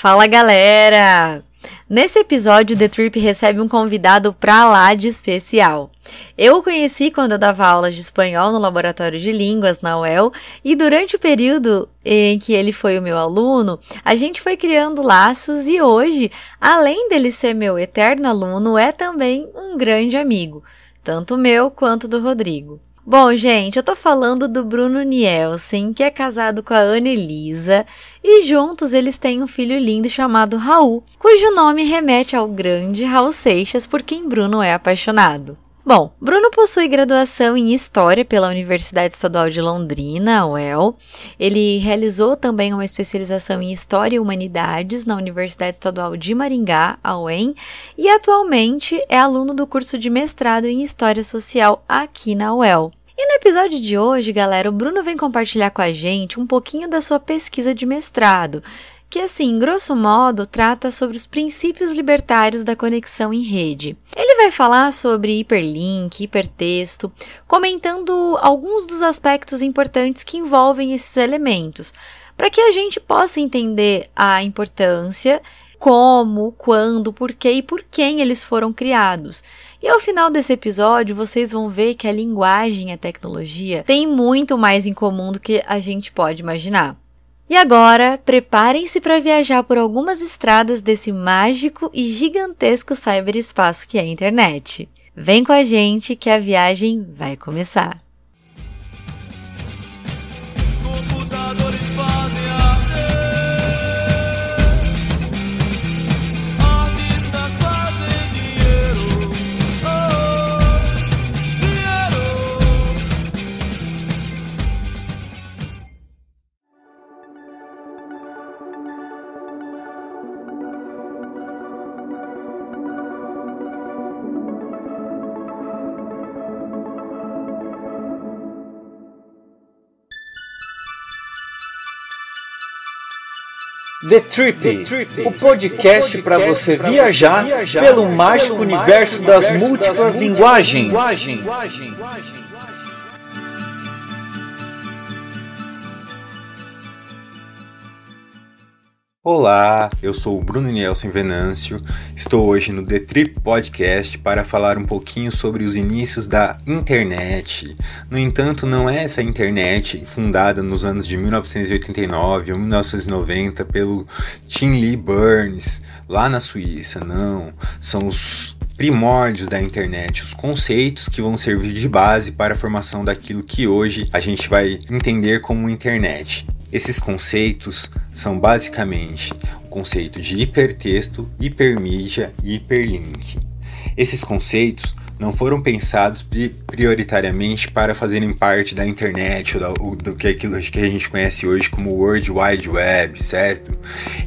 Fala galera! Nesse episódio, The Trip recebe um convidado pra lá de especial. Eu o conheci quando eu dava aulas de espanhol no laboratório de línguas na UEL e durante o período em que ele foi o meu aluno, a gente foi criando laços e hoje, além dele ser meu eterno aluno, é também um grande amigo, tanto meu quanto do Rodrigo. Bom, gente, eu tô falando do Bruno Nielsen, que é casado com a Ana Elisa, e juntos eles têm um filho lindo chamado Raul, cujo nome remete ao grande Raul Seixas, por quem Bruno é apaixonado. Bom, Bruno possui graduação em História pela Universidade Estadual de Londrina, UEL. Ele realizou também uma especialização em História e Humanidades na Universidade Estadual de Maringá, a UEM, e atualmente é aluno do curso de mestrado em História Social aqui na UEL. E no episódio de hoje, galera, o Bruno vem compartilhar com a gente um pouquinho da sua pesquisa de mestrado, que assim, grosso modo, trata sobre os princípios libertários da conexão em rede. Ele vai falar sobre hiperlink, hipertexto, comentando alguns dos aspectos importantes que envolvem esses elementos, para que a gente possa entender a importância como, quando, por que e por quem eles foram criados. E ao final desse episódio, vocês vão ver que a linguagem e a tecnologia têm muito mais em comum do que a gente pode imaginar. E agora, preparem-se para viajar por algumas estradas desse mágico e gigantesco cyberespaço que é a internet. Vem com a gente que a viagem vai começar. The Trip, The Trip o podcast para você viajar, viajar pelo mágico universo das múltiplas linguagens. Olá, eu sou o Bruno Nielsen Venâncio. Estou hoje no The Trip Podcast para falar um pouquinho sobre os inícios da internet. No entanto, não é essa internet fundada nos anos de 1989 ou 1990 pelo Tim Lee Burns lá na Suíça, não. São os primórdios da internet, os conceitos que vão servir de base para a formação daquilo que hoje a gente vai entender como internet. Esses conceitos são basicamente o conceito de hipertexto, hipermídia e hiperlink. Esses conceitos não foram pensados prioritariamente para fazerem parte da internet ou do que, aquilo que a gente conhece hoje como World Wide Web, certo?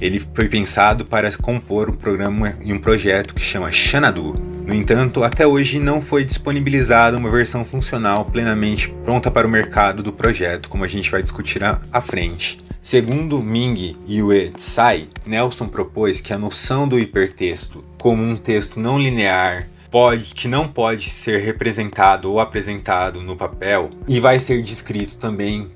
Ele foi pensado para compor um programa e um projeto que chama Xanadu. No entanto, até hoje não foi disponibilizada uma versão funcional plenamente pronta para o mercado do projeto, como a gente vai discutir à frente. Segundo Ming Yue Tsai, Nelson propôs que a noção do hipertexto como um texto não linear pode, que não pode ser representado ou apresentado no papel e vai ser descrito também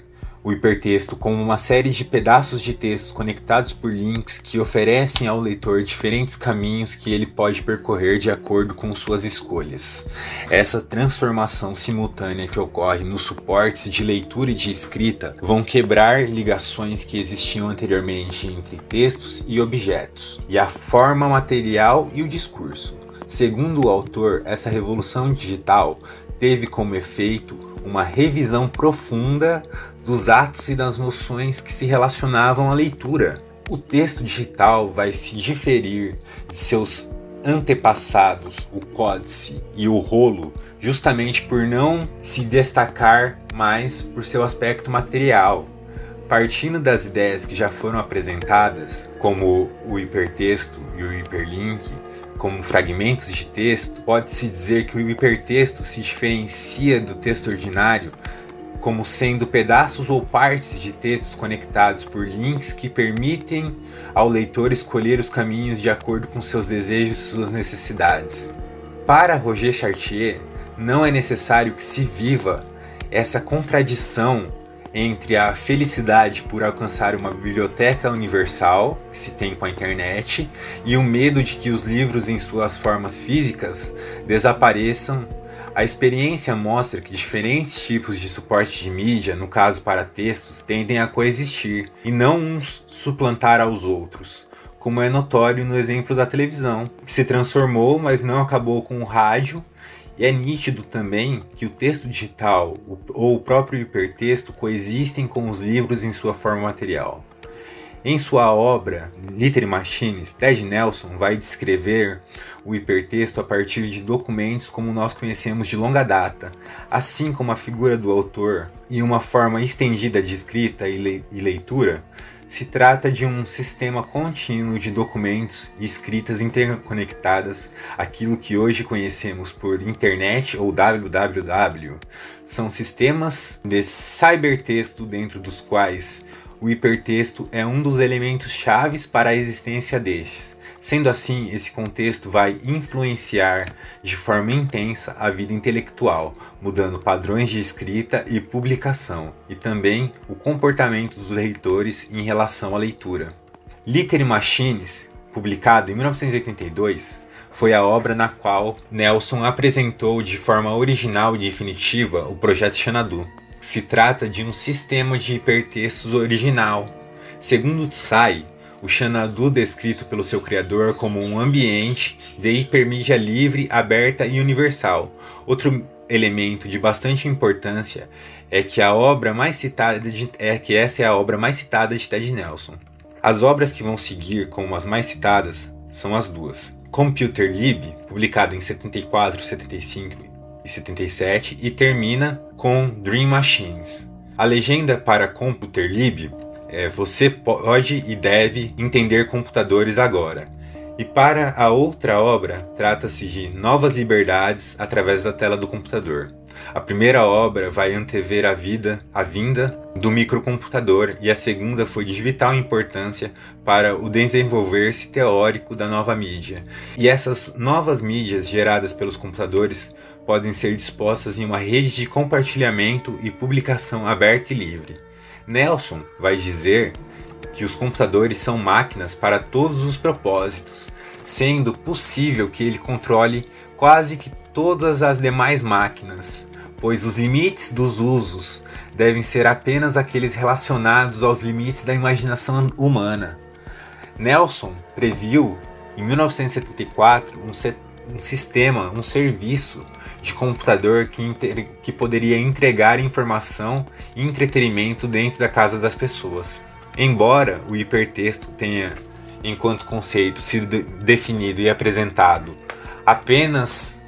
o hipertexto como uma série de pedaços de texto conectados por links que oferecem ao leitor diferentes caminhos que ele pode percorrer de acordo com suas escolhas. Essa transformação simultânea que ocorre nos suportes de leitura e de escrita vão quebrar ligações que existiam anteriormente entre textos e objetos, e a forma material e o discurso. Segundo o autor, essa revolução digital teve como efeito uma revisão profunda dos atos e das noções que se relacionavam à leitura. O texto digital vai se diferir de seus antepassados, o códice e o rolo, justamente por não se destacar mais por seu aspecto material. Partindo das ideias que já foram apresentadas, como o hipertexto e o hiperlink, como fragmentos de texto, pode-se dizer que o hipertexto se diferencia do texto ordinário como sendo pedaços ou partes de textos conectados por links que permitem ao leitor escolher os caminhos de acordo com seus desejos e suas necessidades. Para Roger Chartier, não é necessário que se viva essa contradição entre a felicidade por alcançar uma biblioteca universal, que se tem com a internet, e o medo de que os livros em suas formas físicas desapareçam. A experiência mostra que diferentes tipos de suporte de mídia, no caso para textos, tendem a coexistir e não uns suplantar aos outros, como é notório no exemplo da televisão, que se transformou, mas não acabou com o rádio e é nítido também que o texto digital ou o próprio hipertexto coexistem com os livros em sua forma material. Em sua obra Literary Machines, Ted Nelson vai descrever o hipertexto a partir de documentos como nós conhecemos de longa data, assim como a figura do autor e uma forma estendida de escrita e leitura se trata de um sistema contínuo de documentos e escritas interconectadas, aquilo que hoje conhecemos por internet ou www. São sistemas de cybertexto dentro dos quais o hipertexto é um dos elementos chaves para a existência destes. Sendo assim, esse contexto vai influenciar de forma intensa a vida intelectual, mudando padrões de escrita e publicação, e também o comportamento dos leitores em relação à leitura. Literary Machines, publicado em 1982, foi a obra na qual Nelson apresentou de forma original e definitiva o projeto Xanadu. Se trata de um sistema de hipertextos original. Segundo Tsai, o Xanadu descrito pelo seu criador como um ambiente de hipermídia livre, aberta e universal. Outro elemento de bastante importância é que a obra mais citada de, é que essa é a obra mais citada de Ted Nelson. As obras que vão seguir como as mais citadas são as duas. Computer Lib, publicada em 74, 75 e 77 e termina com Dream Machines. A legenda para Computer Lib é você pode e deve entender computadores agora. E para a outra obra, trata-se de novas liberdades através da tela do computador. A primeira obra vai antever a vida, a vinda do microcomputador e a segunda foi de vital importância para o desenvolver-se teórico da nova mídia. E essas novas mídias geradas pelos computadores podem ser dispostas em uma rede de compartilhamento e publicação aberta e livre. Nelson vai dizer que os computadores são máquinas para todos os propósitos, sendo possível que ele controle quase que todas as demais máquinas, pois os limites dos usos devem ser apenas aqueles relacionados aos limites da imaginação humana. Nelson previu em 1974 um, um sistema, um serviço de computador que, que poderia entregar informação e entretenimento dentro da casa das pessoas. Embora o hipertexto tenha, enquanto conceito, sido de definido e apresentado apenas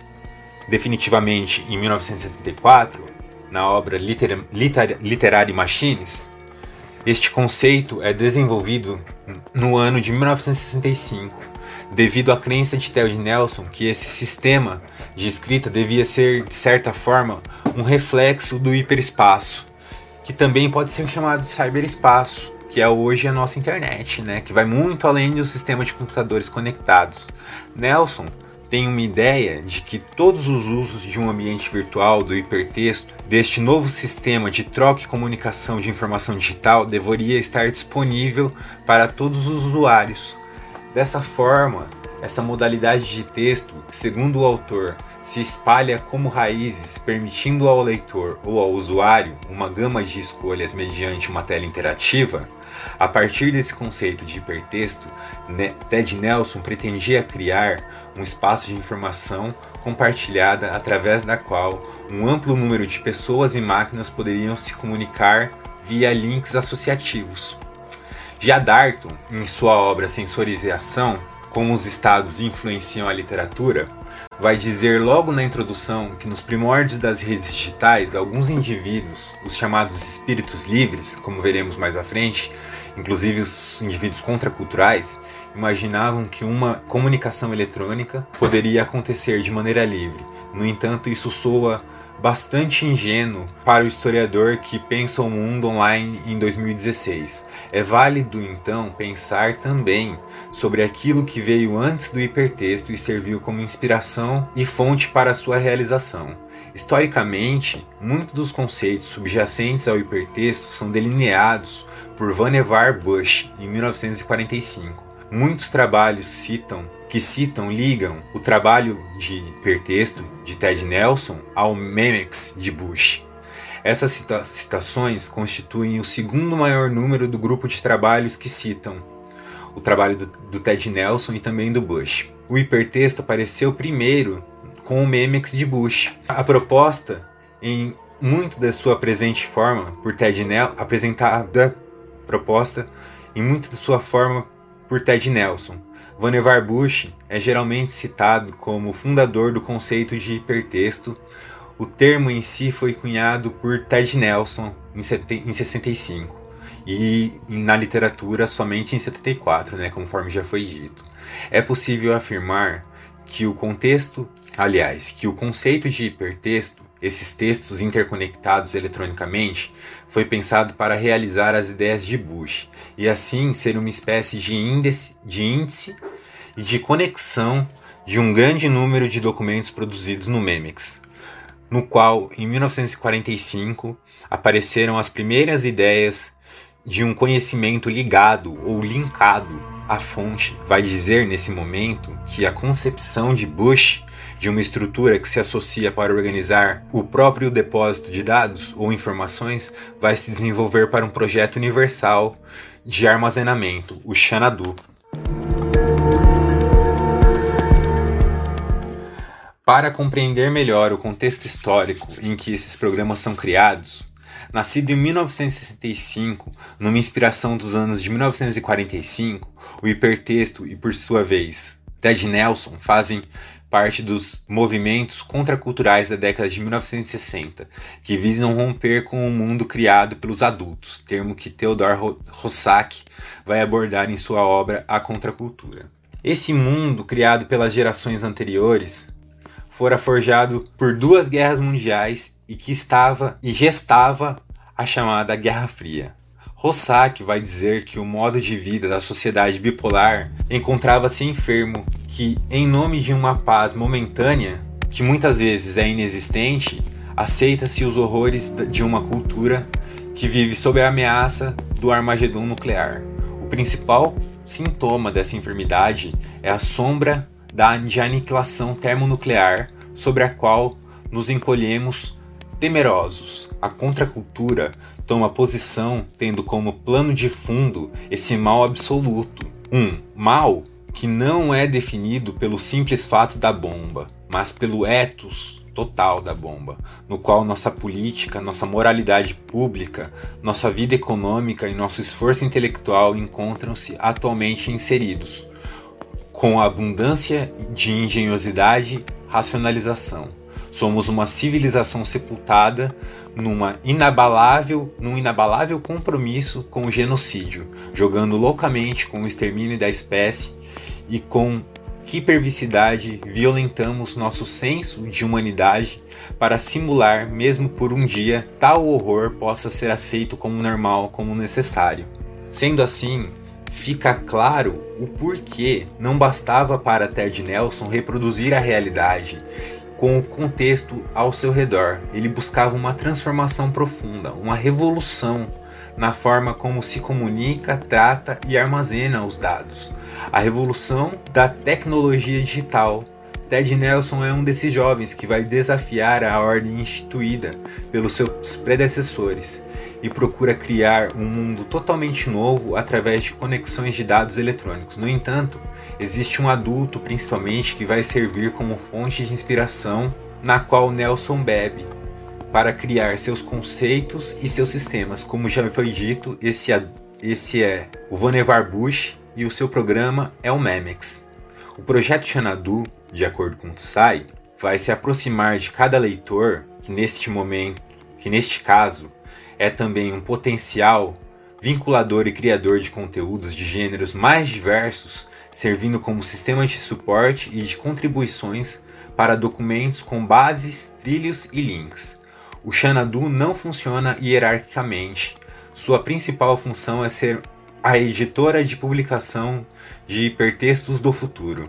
definitivamente em 1974, na obra Liter Liter Literary Machines, este conceito é desenvolvido no ano de 1965 devido à crença de Ted Nelson que esse sistema de escrita devia ser, de certa forma, um reflexo do hiperespaço, que também pode ser chamado de cyberespaço, que é hoje a nossa internet, né, que vai muito além do sistema de computadores conectados. Nelson tem uma ideia de que todos os usos de um ambiente virtual do hipertexto, deste novo sistema de troca e comunicação de informação digital, deveria estar disponível para todos os usuários, Dessa forma, essa modalidade de texto, segundo o autor, se espalha como raízes, permitindo ao leitor ou ao usuário uma gama de escolhas mediante uma tela interativa, a partir desse conceito de hipertexto, Ted Nelson pretendia criar um espaço de informação compartilhada através da qual um amplo número de pessoas e máquinas poderiam se comunicar via links associativos. Já Darton, em sua obra Sensorização, como os estados influenciam a literatura, vai dizer logo na introdução que nos primórdios das redes digitais, alguns indivíduos, os chamados espíritos livres, como veremos mais à frente, inclusive os indivíduos contraculturais, imaginavam que uma comunicação eletrônica poderia acontecer de maneira livre. No entanto, isso soa bastante ingênuo para o historiador que pensa o mundo online em 2016. É válido então pensar também sobre aquilo que veio antes do hipertexto e serviu como inspiração e fonte para sua realização. Historicamente, muitos dos conceitos subjacentes ao hipertexto são delineados por Vannevar Bush em 1945. Muitos trabalhos citam que citam ligam o trabalho de hipertexto de Ted Nelson ao Memex de Bush. Essas cita citações constituem o segundo maior número do grupo de trabalhos que citam o trabalho do, do Ted Nelson e também do Bush. O hipertexto apareceu primeiro com o Memex de Bush. A proposta, em muito da sua presente forma por Ted Nelson, apresentada proposta em muito de sua forma por Ted Nelson. Vannevar Bush é geralmente citado como fundador do conceito de hipertexto. O termo em si foi cunhado por Ted Nelson em 65 e na literatura somente em 74, né, conforme já foi dito. É possível afirmar que o contexto, aliás, que o conceito de hipertexto, esses textos interconectados eletronicamente, foi pensado para realizar as ideias de Bush e assim ser uma espécie de índice, de índice e de conexão de um grande número de documentos produzidos no Memex, no qual, em 1945, apareceram as primeiras ideias de um conhecimento ligado ou linkado à fonte. Vai dizer nesse momento que a concepção de Bush de uma estrutura que se associa para organizar o próprio depósito de dados ou informações vai se desenvolver para um projeto universal de armazenamento, o Xanadu. Para compreender melhor o contexto histórico em que esses programas são criados, Nascido em 1965, numa inspiração dos anos de 1945, o hipertexto e, por sua vez, Ted Nelson fazem parte dos movimentos contraculturais da década de 1960, que visam romper com o mundo criado pelos adultos, termo que Theodor Rosak vai abordar em sua obra A Contracultura. Esse mundo criado pelas gerações anteriores fora forjado por duas guerras mundiais e que estava e gestava a chamada Guerra Fria. Rossack vai dizer que o modo de vida da sociedade bipolar encontrava-se enfermo, que, em nome de uma paz momentânea, que muitas vezes é inexistente, aceita-se os horrores de uma cultura que vive sob a ameaça do Armagedon nuclear. O principal sintoma dessa enfermidade é a sombra da aniquilação termonuclear sobre a qual nos encolhemos temerosos. A contracultura toma posição tendo como plano de fundo esse mal absoluto. Um mal que não é definido pelo simples fato da bomba, mas pelo ethos total da bomba, no qual nossa política, nossa moralidade pública, nossa vida econômica e nosso esforço intelectual encontram-se atualmente inseridos com abundância de engenhosidade, racionalização. Somos uma civilização sepultada numa inabalável, num inabalável compromisso com o genocídio, jogando loucamente com o extermínio da espécie e com hipervicidade violentamos nosso senso de humanidade para simular, mesmo por um dia, tal horror possa ser aceito como normal, como necessário. Sendo assim, fica claro o porquê não bastava para Ted Nelson reproduzir a realidade com o contexto ao seu redor. Ele buscava uma transformação profunda, uma revolução na forma como se comunica, trata e armazena os dados. A revolução da tecnologia digital. Ted Nelson é um desses jovens que vai desafiar a ordem instituída pelos seus predecessores e procura criar um mundo totalmente novo através de conexões de dados eletrônicos. No entanto, existe um adulto principalmente que vai servir como fonte de inspiração na qual Nelson bebe para criar seus conceitos e seus sistemas. Como já foi dito, esse, esse é o Vannevar Bush e o seu programa é o Memex. O projeto Xanadu, de acordo com Tsai, vai se aproximar de cada leitor que neste momento, que neste caso é também um potencial vinculador e criador de conteúdos de gêneros mais diversos, servindo como sistema de suporte e de contribuições para documentos com bases, trilhos e links. O Xanadu não funciona hierarquicamente. Sua principal função é ser a editora de publicação de hipertextos do futuro.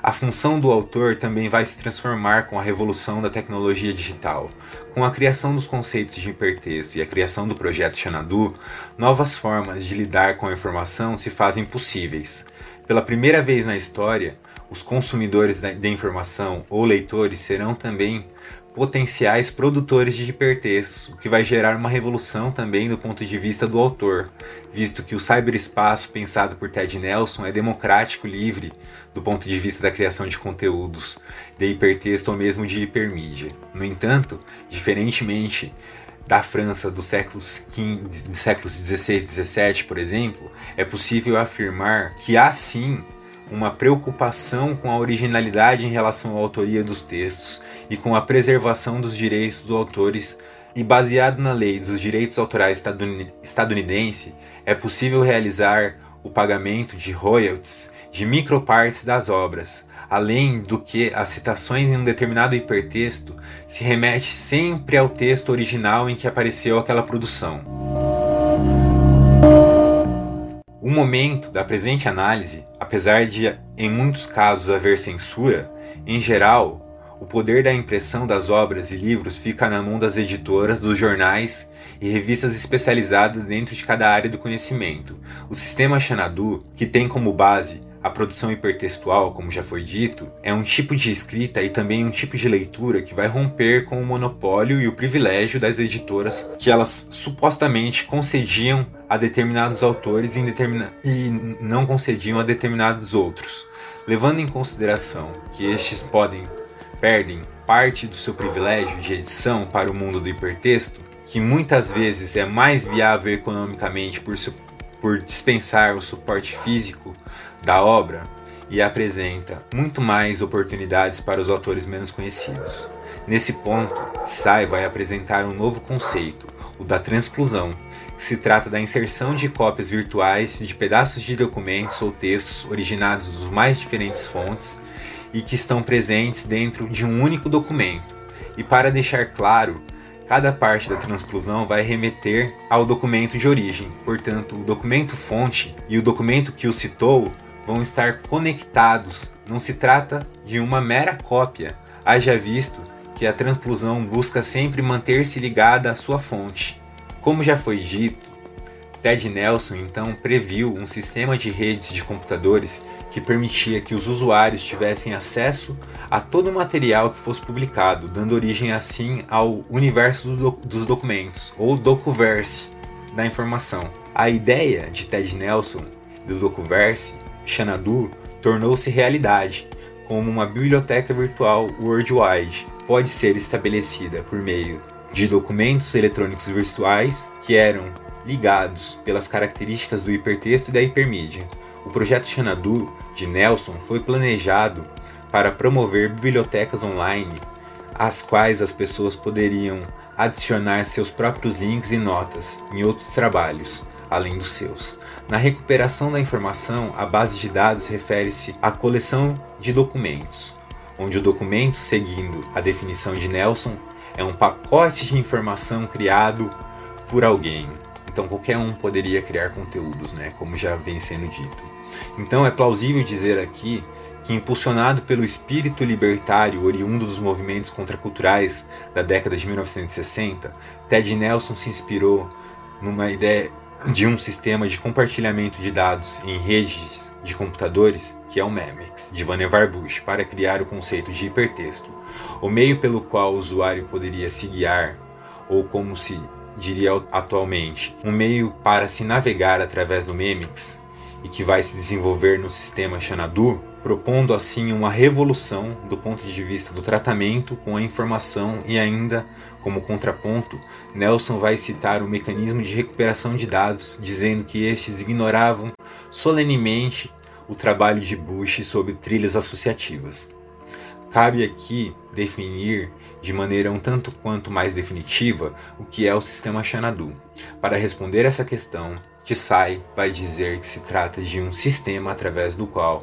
A função do autor também vai se transformar com a revolução da tecnologia digital. Com a criação dos conceitos de hipertexto e a criação do projeto Xanadu, novas formas de lidar com a informação se fazem possíveis. Pela primeira vez na história, os consumidores da informação ou leitores serão também potenciais produtores de hipertextos, o que vai gerar uma revolução também do ponto de vista do autor, visto que o cyberespaço pensado por Ted Nelson é democrático, livre do ponto de vista da criação de conteúdos de hipertexto ou mesmo de hipermídia. No entanto, diferentemente da França dos séculos, XV, séculos 16 17, por exemplo, é possível afirmar que há sim uma preocupação com a originalidade em relação à autoria dos textos e com a preservação dos direitos dos autores. E baseado na lei dos direitos autorais estadunidense, é possível realizar o pagamento de royalties de micropartes das obras, além do que as citações em um determinado hipertexto se remete sempre ao texto original em que apareceu aquela produção. O momento da presente análise, apesar de em muitos casos haver censura, em geral o poder da impressão das obras e livros fica na mão das editoras, dos jornais e revistas especializadas dentro de cada área do conhecimento. O sistema Xanadu, que tem como base a produção hipertextual, como já foi dito, é um tipo de escrita e também um tipo de leitura que vai romper com o monopólio e o privilégio das editoras que elas supostamente concediam a determinados autores determina e não concediam a determinados outros, levando em consideração que estes podem perdem parte do seu privilégio de edição para o mundo do hipertexto, que muitas vezes é mais viável economicamente por, por dispensar o suporte físico da obra e apresenta muito mais oportunidades para os autores menos conhecidos. Nesse ponto, Tsai vai apresentar um novo conceito, o da transclusão, que se trata da inserção de cópias virtuais de pedaços de documentos ou textos originados dos mais diferentes fontes e que estão presentes dentro de um único documento. E para deixar claro, cada parte da transclusão vai remeter ao documento de origem. Portanto, o documento fonte e o documento que o citou vão estar conectados. Não se trata de uma mera cópia, haja visto que a transclusão busca sempre manter-se ligada à sua fonte. Como já foi dito, Ted Nelson então previu um sistema de redes de computadores que permitia que os usuários tivessem acesso a todo o material que fosse publicado, dando origem assim ao universo do dos documentos, ou docuverse da informação. A ideia de Ted Nelson do docuverse, Xanadu, tornou-se realidade, como uma biblioteca virtual worldwide pode ser estabelecida por meio de documentos eletrônicos virtuais que eram ligados pelas características do hipertexto e da hipermídia. O projeto Xanadu de Nelson foi planejado para promover bibliotecas online, às quais as pessoas poderiam adicionar seus próprios links e notas em outros trabalhos, além dos seus. Na recuperação da informação, a base de dados refere-se à coleção de documentos, onde o documento, seguindo a definição de Nelson, é um pacote de informação criado por alguém, então qualquer um poderia criar conteúdos, né, como já vem sendo dito. Então é plausível dizer aqui que, impulsionado pelo espírito libertário oriundo dos movimentos contraculturais da década de 1960, Ted Nelson se inspirou numa ideia de um sistema de compartilhamento de dados em redes de computadores, que é o MEMEX, de Vannevar Bush, para criar o conceito de hipertexto, o meio pelo qual o usuário poderia se guiar, ou como se diria atualmente, um meio para se navegar através do Memix e que vai se desenvolver no sistema Xanadu, propondo assim uma revolução do ponto de vista do tratamento com a informação e ainda como contraponto, Nelson vai citar o mecanismo de recuperação de dados, dizendo que estes ignoravam solenemente o trabalho de Bush sobre trilhas associativas. Cabe aqui definir de maneira um tanto quanto mais definitiva o que é o sistema Xanadu. Para responder essa questão, Tsai vai dizer que se trata de um sistema através do qual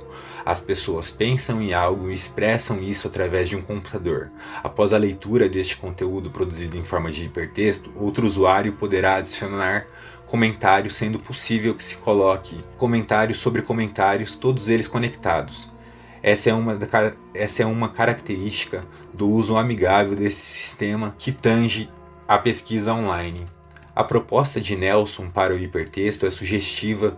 as pessoas pensam em algo e expressam isso através de um computador. Após a leitura deste conteúdo produzido em forma de hipertexto, outro usuário poderá adicionar comentários, sendo possível que se coloque comentários sobre comentários, todos eles conectados. Essa é uma, essa é uma característica do uso amigável desse sistema que tange a pesquisa online. A proposta de Nelson para o hipertexto é sugestiva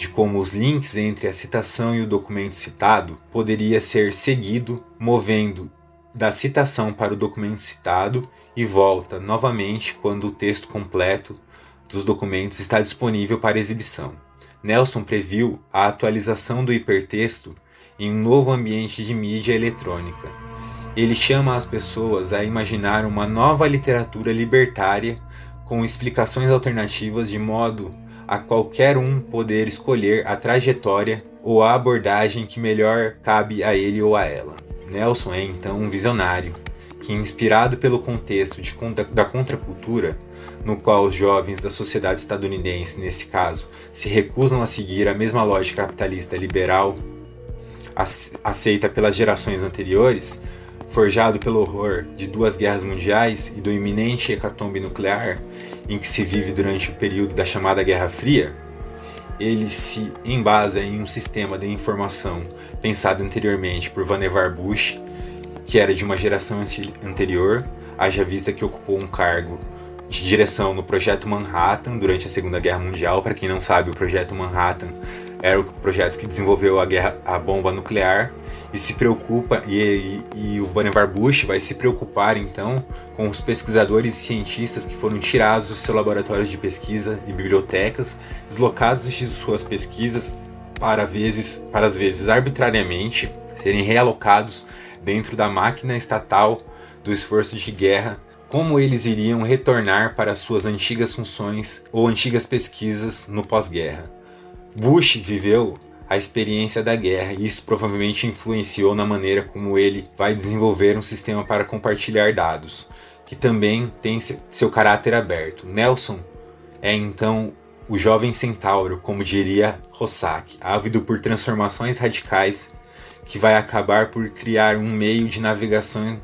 de como os links entre a citação e o documento citado poderia ser seguido movendo da citação para o documento citado e volta novamente quando o texto completo dos documentos está disponível para exibição. Nelson previu a atualização do hipertexto em um novo ambiente de mídia eletrônica. Ele chama as pessoas a imaginar uma nova literatura libertária com explicações alternativas de modo a qualquer um poder escolher a trajetória ou a abordagem que melhor cabe a ele ou a ela. Nelson é então um visionário que, inspirado pelo contexto de, da contracultura, no qual os jovens da sociedade estadunidense, nesse caso, se recusam a seguir a mesma lógica capitalista liberal aceita pelas gerações anteriores, forjado pelo horror de duas guerras mundiais e do iminente hecatombe nuclear em que se vive durante o período da chamada Guerra Fria, ele se embasa em um sistema de informação pensado anteriormente por Vannevar Bush, que era de uma geração anterior, haja vista que ocupou um cargo de direção no Projeto Manhattan durante a Segunda Guerra Mundial. Para quem não sabe, o Projeto Manhattan era o projeto que desenvolveu a, guerra, a bomba nuclear e se preocupa e, e, e o Vannevar Bush vai se preocupar então com os pesquisadores e cientistas que foram tirados dos seus laboratórios de pesquisa e bibliotecas, deslocados de suas pesquisas para vezes, para às vezes arbitrariamente serem realocados dentro da máquina estatal do esforço de guerra, como eles iriam retornar para suas antigas funções ou antigas pesquisas no pós-guerra. Bush viveu a experiência da guerra e isso provavelmente influenciou na maneira como ele vai desenvolver um sistema para compartilhar dados, que também tem seu caráter aberto. Nelson é então o jovem centauro, como diria Rossack, ávido por transformações radicais que vai acabar por criar um meio de navegação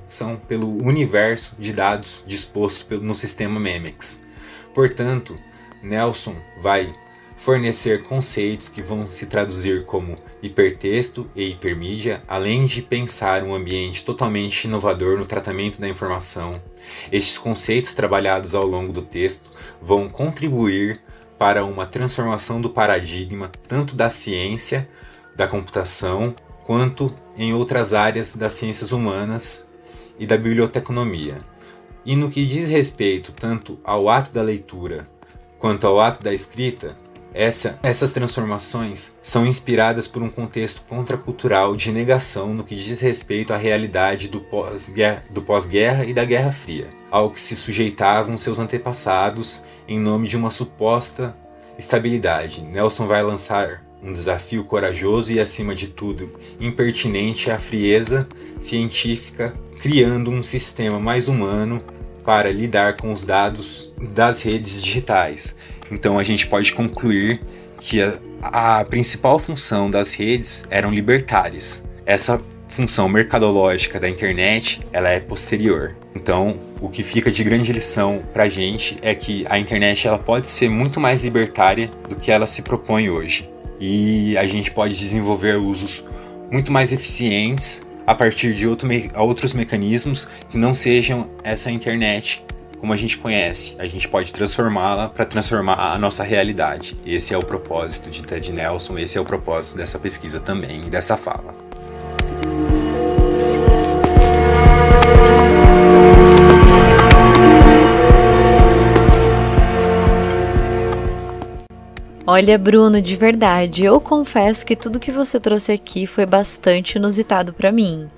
pelo universo de dados disposto no sistema Memex. Portanto, Nelson vai fornecer conceitos que vão se traduzir como hipertexto e hipermídia, além de pensar um ambiente totalmente inovador no tratamento da informação. Estes conceitos trabalhados ao longo do texto vão contribuir para uma transformação do paradigma tanto da ciência, da computação, quanto em outras áreas das ciências humanas e da biblioteconomia. E no que diz respeito tanto ao ato da leitura quanto ao ato da escrita, essa, essas transformações são inspiradas por um contexto contracultural de negação no que diz respeito à realidade do pós-guerra pós e da Guerra Fria, ao que se sujeitavam seus antepassados em nome de uma suposta estabilidade. Nelson vai lançar um desafio corajoso e, acima de tudo, impertinente à frieza científica, criando um sistema mais humano para lidar com os dados das redes digitais então a gente pode concluir que a, a principal função das redes eram libertárias. Essa função mercadológica da internet ela é posterior. Então, o que fica de grande lição para a gente é que a internet ela pode ser muito mais libertária do que ela se propõe hoje. E a gente pode desenvolver usos muito mais eficientes a partir de outro me outros mecanismos que não sejam essa internet como a gente conhece, a gente pode transformá-la para transformar a nossa realidade. Esse é o propósito de Ted Nelson, esse é o propósito dessa pesquisa também e dessa fala. Olha, Bruno, de verdade, eu confesso que tudo que você trouxe aqui foi bastante inusitado para mim.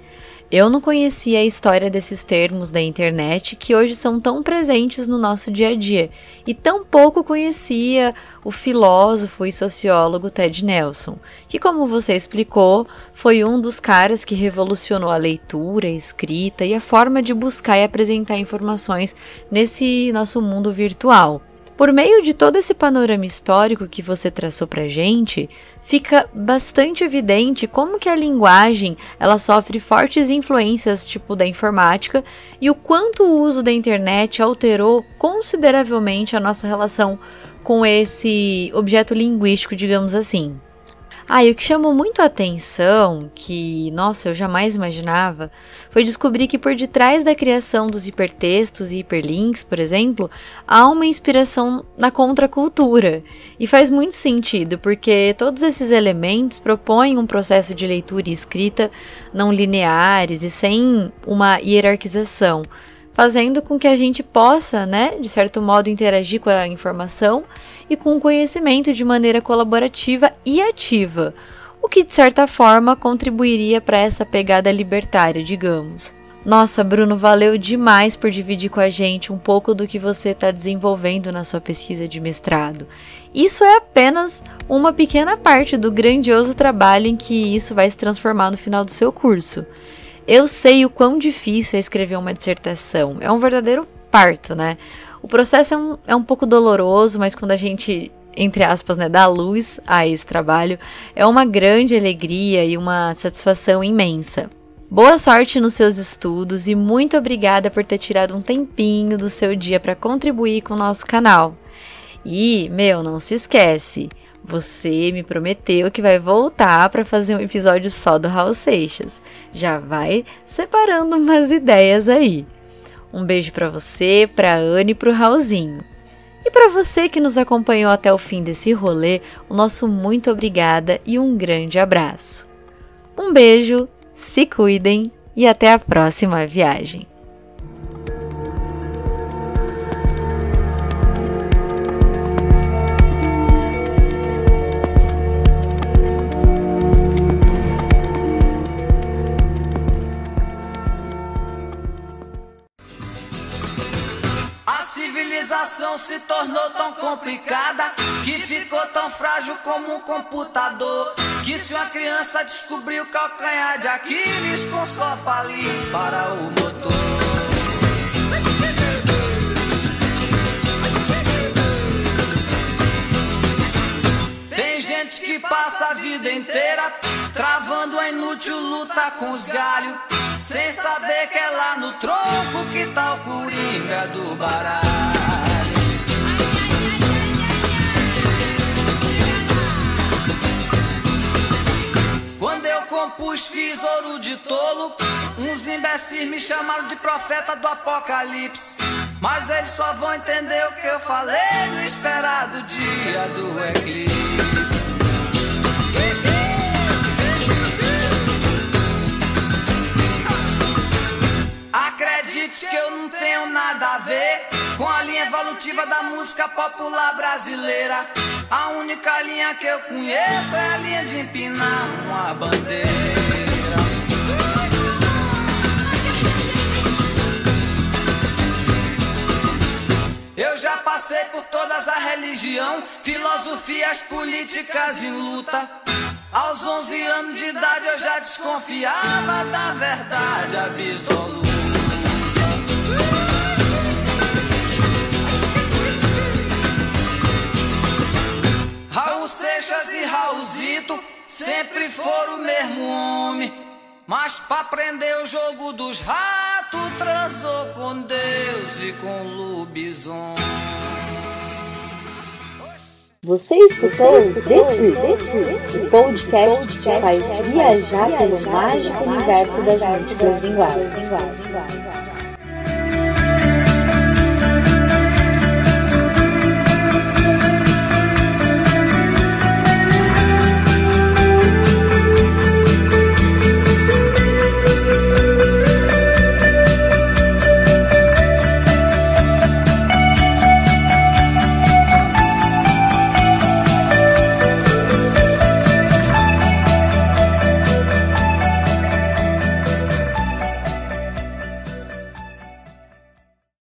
Eu não conhecia a história desses termos da internet que hoje são tão presentes no nosso dia a dia, e tão pouco conhecia o filósofo e sociólogo Ted Nelson, que, como você explicou, foi um dos caras que revolucionou a leitura, a escrita e a forma de buscar e apresentar informações nesse nosso mundo virtual. Por meio de todo esse panorama histórico que você traçou pra gente, fica bastante evidente como que a linguagem, ela sofre fortes influências tipo da informática e o quanto o uso da internet alterou consideravelmente a nossa relação com esse objeto linguístico, digamos assim. Ah, e o que chamou muito a atenção, que, nossa, eu jamais imaginava, foi descobrir que por detrás da criação dos hipertextos e hiperlinks, por exemplo, há uma inspiração na contracultura. E faz muito sentido, porque todos esses elementos propõem um processo de leitura e escrita não lineares e sem uma hierarquização, fazendo com que a gente possa, né, de certo modo, interagir com a informação e com o conhecimento de maneira colaborativa e ativa, o que de certa forma contribuiria para essa pegada libertária, digamos. Nossa, Bruno, valeu demais por dividir com a gente um pouco do que você está desenvolvendo na sua pesquisa de mestrado. Isso é apenas uma pequena parte do grandioso trabalho em que isso vai se transformar no final do seu curso. Eu sei o quão difícil é escrever uma dissertação, é um verdadeiro parto, né? O processo é um, é um pouco doloroso, mas quando a gente, entre aspas, né, dá luz a esse trabalho, é uma grande alegria e uma satisfação imensa. Boa sorte nos seus estudos e muito obrigada por ter tirado um tempinho do seu dia para contribuir com o nosso canal. E, meu, não se esquece, você me prometeu que vai voltar para fazer um episódio só do Raul Seixas. Já vai separando umas ideias aí. Um beijo para você, para Anne e para o Raulzinho. E para você que nos acompanhou até o fim desse rolê, o nosso muito obrigada e um grande abraço. Um beijo, se cuidem e até a próxima viagem. Civilização se tornou tão complicada que ficou tão frágil como um computador. Que se uma criança descobriu o calcanhar de Aquiles com só palito para o motor. Tem gente que passa a vida inteira travando a inútil luta com os galhos, sem saber que é lá no tronco que tá o coringa do baralho. Compus, fiz ouro de tolo. Uns imbecis me chamaram de profeta do apocalipse. Mas eles só vão entender o que eu falei no esperado dia do eclipse. Acredite que eu não tenho nada a ver com a linha evolutiva da música popular brasileira. A única linha que eu conheço é a linha de empinar uma bandeira. Eu já passei por todas a religião, filosofias políticas em luta. Aos 11 anos de idade eu já desconfiava da verdade absoluta. Raulzito sempre foram o mesmo homem. Mas pra aprender o jogo dos ratos, transou com Deus e com lobisomem. Você escutou o podcast que te faz viajar pelo mágico universo das músicas linguagens.